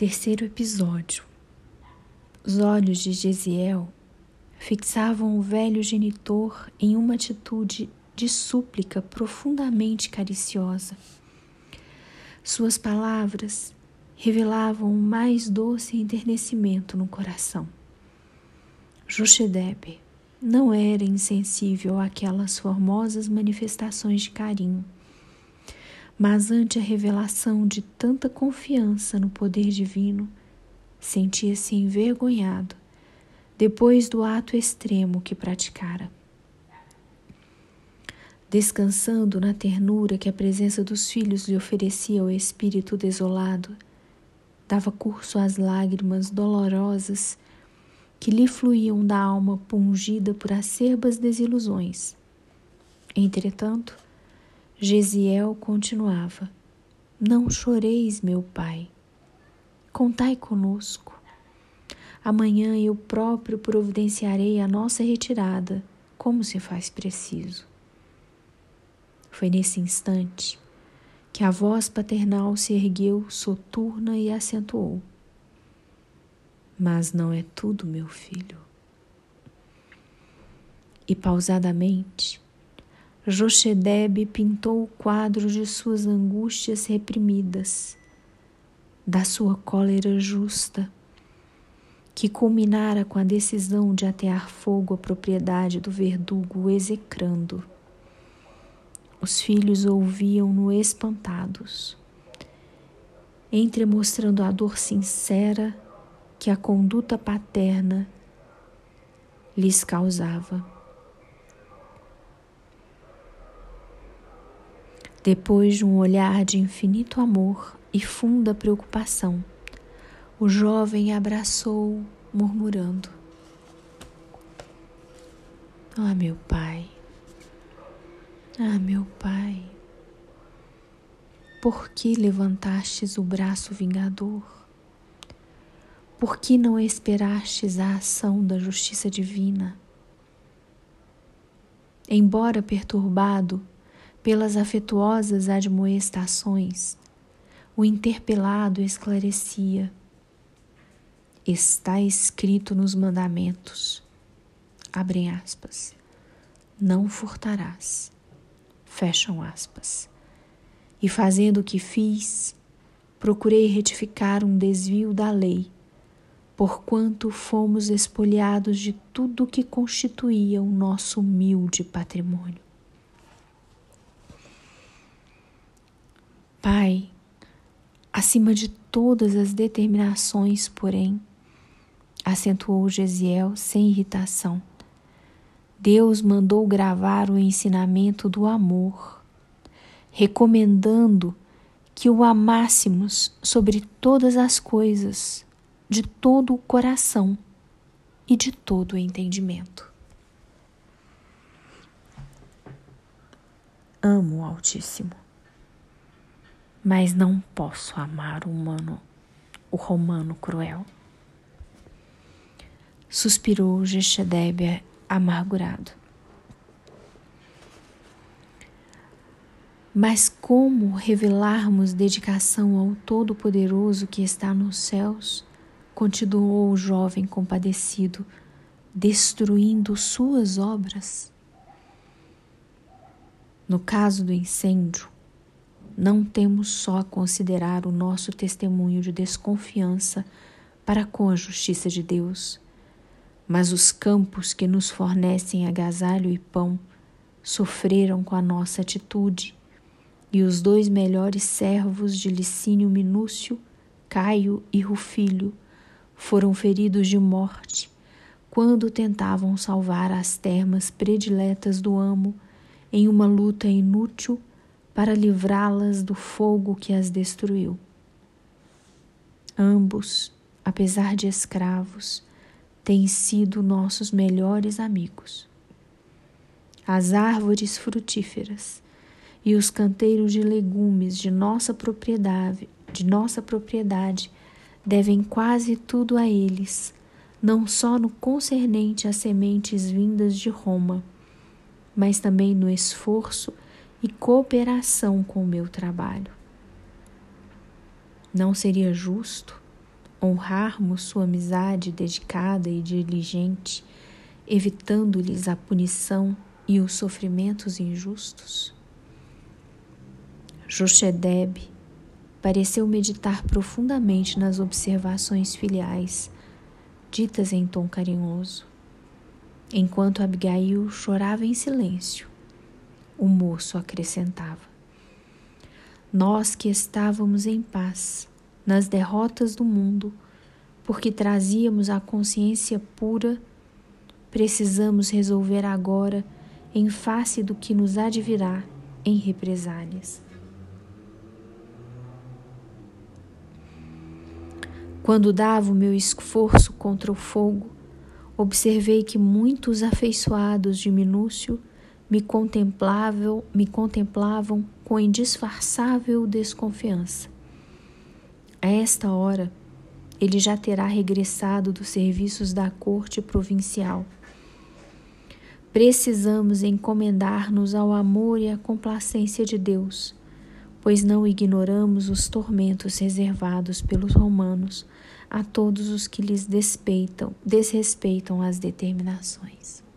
Terceiro episódio. Os olhos de Gesiel fixavam o velho genitor em uma atitude de súplica profundamente cariciosa. Suas palavras revelavam o mais doce enternecimento no coração. Joshedeb não era insensível àquelas formosas manifestações de carinho mas ante a revelação de tanta confiança no poder divino, sentia-se envergonhado depois do ato extremo que praticara. Descansando na ternura que a presença dos filhos lhe oferecia ao espírito desolado, dava curso às lágrimas dolorosas que lhe fluíam da alma pungida por acerbas desilusões. Entretanto, Gesiel continuava: Não choreis, meu pai. Contai conosco. Amanhã eu próprio providenciarei a nossa retirada, como se faz preciso. Foi nesse instante que a voz paternal se ergueu soturna e acentuou: Mas não é tudo, meu filho. E pausadamente, Jochedeb pintou o quadro de suas angústias reprimidas, da sua cólera justa, que culminara com a decisão de atear fogo à propriedade do verdugo execrando. Os filhos ouviam-no espantados, entremostrando a dor sincera que a conduta paterna lhes causava. Depois de um olhar de infinito amor e funda preocupação, o jovem abraçou, murmurando: Ah, meu pai, ah, meu pai, por que levantastes o braço vingador? Por que não esperastes a ação da justiça divina? Embora perturbado, pelas afetuosas admoestações, o interpelado esclarecia: Está escrito nos mandamentos, abrem aspas, não furtarás, fecham aspas. E fazendo o que fiz, procurei retificar um desvio da lei, porquanto fomos espoliados de tudo que constituía o nosso humilde patrimônio. Pai, acima de todas as determinações, porém, acentuou Gesiel sem irritação. Deus mandou gravar o ensinamento do amor, recomendando que o amássemos sobre todas as coisas, de todo o coração e de todo o entendimento. Amo o Altíssimo mas não posso amar o humano, o romano cruel. Suspirou Geshedebe amargurado. Mas como revelarmos dedicação ao Todo-Poderoso que está nos céus? Continuou o jovem compadecido, destruindo suas obras. No caso do incêndio, não temos só a considerar o nosso testemunho de desconfiança para com a justiça de Deus, mas os campos que nos fornecem agasalho e pão sofreram com a nossa atitude, e os dois melhores servos de Licínio Minúcio, Caio e Rufilho, foram feridos de morte quando tentavam salvar as termas prediletas do amo em uma luta inútil para livrá-las do fogo que as destruiu. Ambos, apesar de escravos, têm sido nossos melhores amigos. As árvores frutíferas e os canteiros de legumes de nossa propriedade, de nossa propriedade, devem quase tudo a eles, não só no concernente às sementes vindas de Roma, mas também no esforço e cooperação com o meu trabalho. Não seria justo honrarmos sua amizade dedicada e diligente, evitando-lhes a punição e os sofrimentos injustos? Jochedeb pareceu meditar profundamente nas observações filiais, ditas em tom carinhoso. Enquanto Abigail chorava em silêncio, o moço acrescentava: Nós que estávamos em paz nas derrotas do mundo, porque trazíamos a consciência pura, precisamos resolver agora, em face do que nos advirá, em represálias. Quando dava o meu esforço contra o fogo, observei que muitos afeiçoados de Minúcio me contemplavam, me contemplavam com indisfarçável desconfiança. A esta hora, ele já terá regressado dos serviços da corte provincial. Precisamos encomendar-nos ao amor e à complacência de Deus, pois não ignoramos os tormentos reservados pelos romanos a todos os que lhes despeitam, desrespeitam as determinações.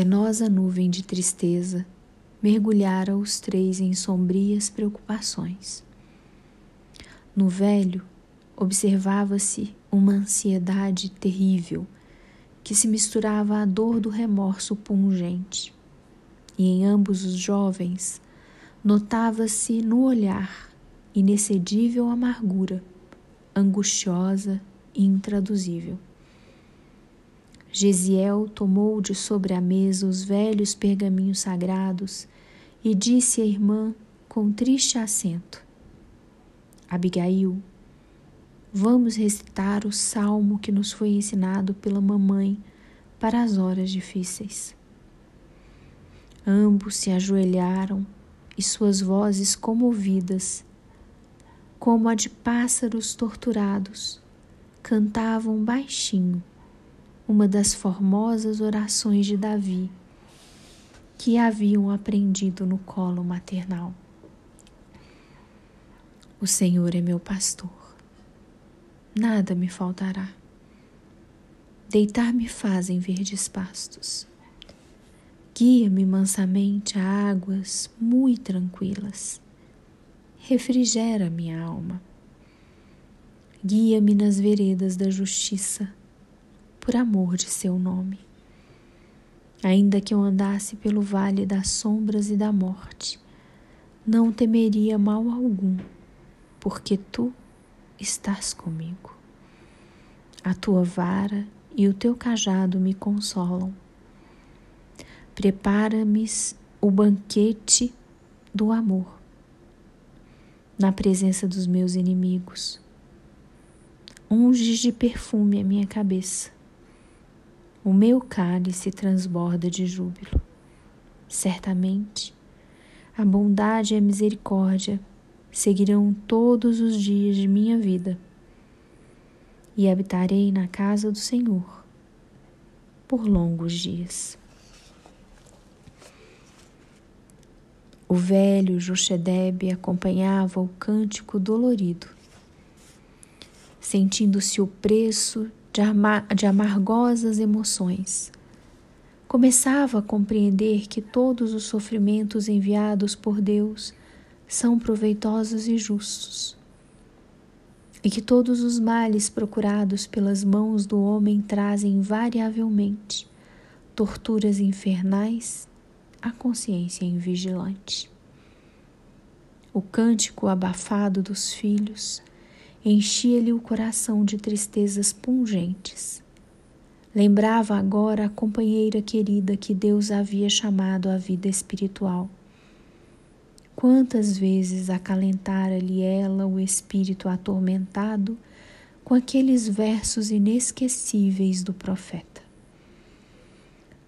Penosa nuvem de tristeza mergulhara os três em sombrias preocupações. No velho observava-se uma ansiedade terrível que se misturava à dor do remorso pungente, e em ambos os jovens notava-se no olhar inexcedível amargura, angustiosa e intraduzível. Gesiel tomou de sobre a mesa os velhos pergaminhos sagrados e disse à irmã com triste acento: Abigail, vamos recitar o salmo que nos foi ensinado pela mamãe para as horas difíceis. Ambos se ajoelharam e suas vozes comovidas, como a de pássaros torturados, cantavam baixinho uma das formosas orações de Davi que haviam aprendido no colo maternal. O Senhor é meu pastor, nada me faltará. Deitar-me faz em verdes pastos. Guia-me mansamente a águas muito tranquilas. Refrigera minha alma. Guia-me nas veredas da justiça por amor de seu nome. Ainda que eu andasse pelo vale das sombras e da morte, não temeria mal algum, porque tu estás comigo. A tua vara e o teu cajado me consolam. Prepara-me o banquete do amor na presença dos meus inimigos. Unges de perfume a minha cabeça o meu cálice transborda de júbilo. Certamente, a bondade e a misericórdia seguirão todos os dias de minha vida e habitarei na casa do Senhor por longos dias. O velho Jochedebe acompanhava o cântico dolorido, sentindo-se opresso de, de amargosas emoções. Começava a compreender que todos os sofrimentos enviados por Deus são proveitosos e justos, e que todos os males procurados pelas mãos do homem trazem invariavelmente torturas infernais à consciência invigilante. O cântico abafado dos filhos enchia-lhe o coração de tristezas pungentes. Lembrava agora a companheira querida que Deus havia chamado à vida espiritual. Quantas vezes acalentara-lhe ela o espírito atormentado com aqueles versos inesquecíveis do profeta.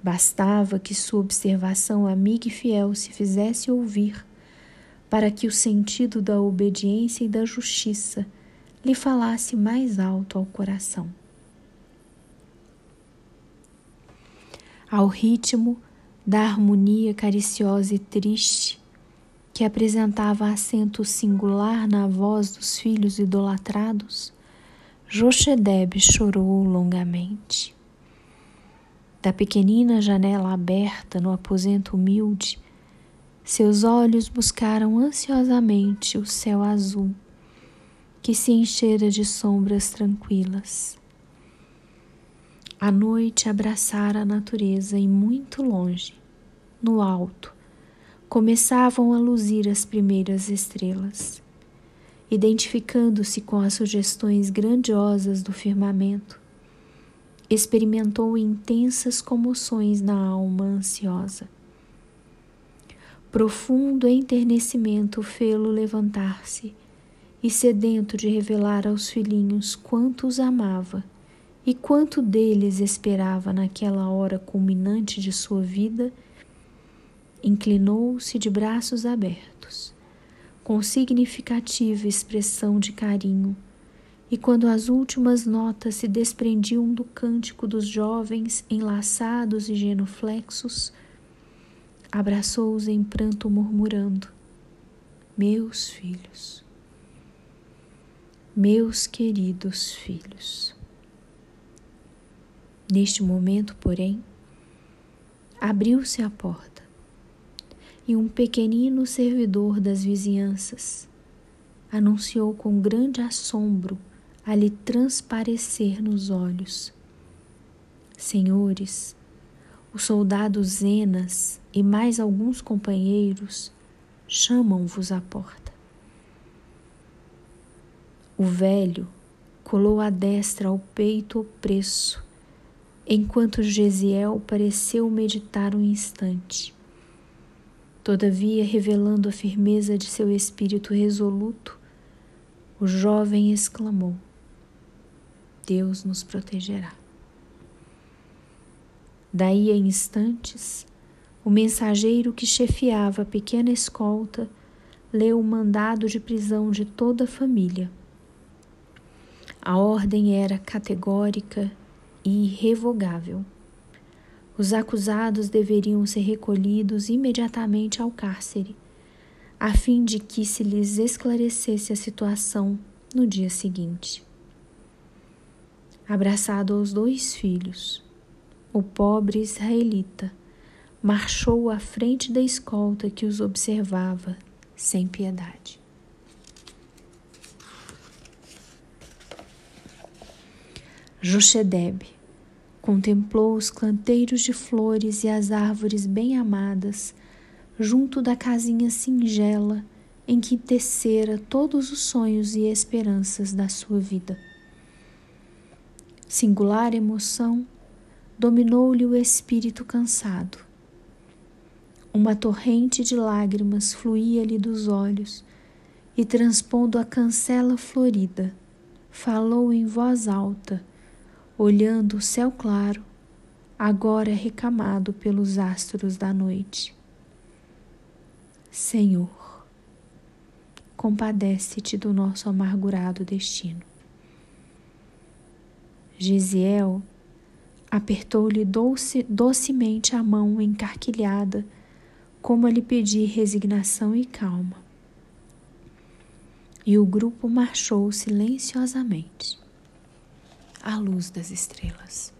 Bastava que sua observação amiga e fiel se fizesse ouvir, para que o sentido da obediência e da justiça lhe falasse mais alto ao coração. Ao ritmo da harmonia cariciosa e triste, que apresentava acento singular na voz dos filhos idolatrados, Jochedeb chorou longamente. Da pequenina janela aberta no aposento humilde, seus olhos buscaram ansiosamente o céu azul, que se enchera de sombras tranquilas. A noite abraçara a natureza e muito longe, no alto, começavam a luzir as primeiras estrelas. Identificando-se com as sugestões grandiosas do firmamento, experimentou intensas comoções na alma ansiosa. Profundo enternecimento fê-lo levantar-se e, sedento de revelar aos filhinhos quanto os amava e quanto deles esperava naquela hora culminante de sua vida, inclinou-se de braços abertos, com significativa expressão de carinho, e quando as últimas notas se desprendiam do cântico dos jovens enlaçados e genuflexos, abraçou-os em pranto, murmurando: Meus filhos, meus queridos filhos. Neste momento, porém, abriu-se a porta e um pequenino servidor das vizinhanças anunciou com grande assombro a lhe transparecer nos olhos. Senhores, o soldado Zenas e mais alguns companheiros chamam-vos à porta. O velho colou a destra ao peito opresso, enquanto Gesiel pareceu meditar um instante. Todavia, revelando a firmeza de seu espírito resoluto, o jovem exclamou: Deus nos protegerá. Daí a instantes, o mensageiro que chefiava a pequena escolta leu o mandado de prisão de toda a família. A ordem era categórica e irrevogável. Os acusados deveriam ser recolhidos imediatamente ao cárcere, a fim de que se lhes esclarecesse a situação no dia seguinte. Abraçado aos dois filhos, o pobre israelita marchou à frente da escolta que os observava sem piedade. Jochedeb Contemplou os canteiros de flores e as árvores bem amadas, junto da casinha singela em que tecera todos os sonhos e esperanças da sua vida. Singular emoção dominou-lhe o espírito cansado. Uma torrente de lágrimas fluía-lhe dos olhos e, transpondo a cancela florida, falou em voz alta olhando o céu claro, agora recamado pelos astros da noite. Senhor, compadece-te do nosso amargurado destino. Gisiel apertou-lhe doce, docemente a mão encarquilhada, como a lhe pedir resignação e calma. E o grupo marchou silenciosamente à luz das estrelas.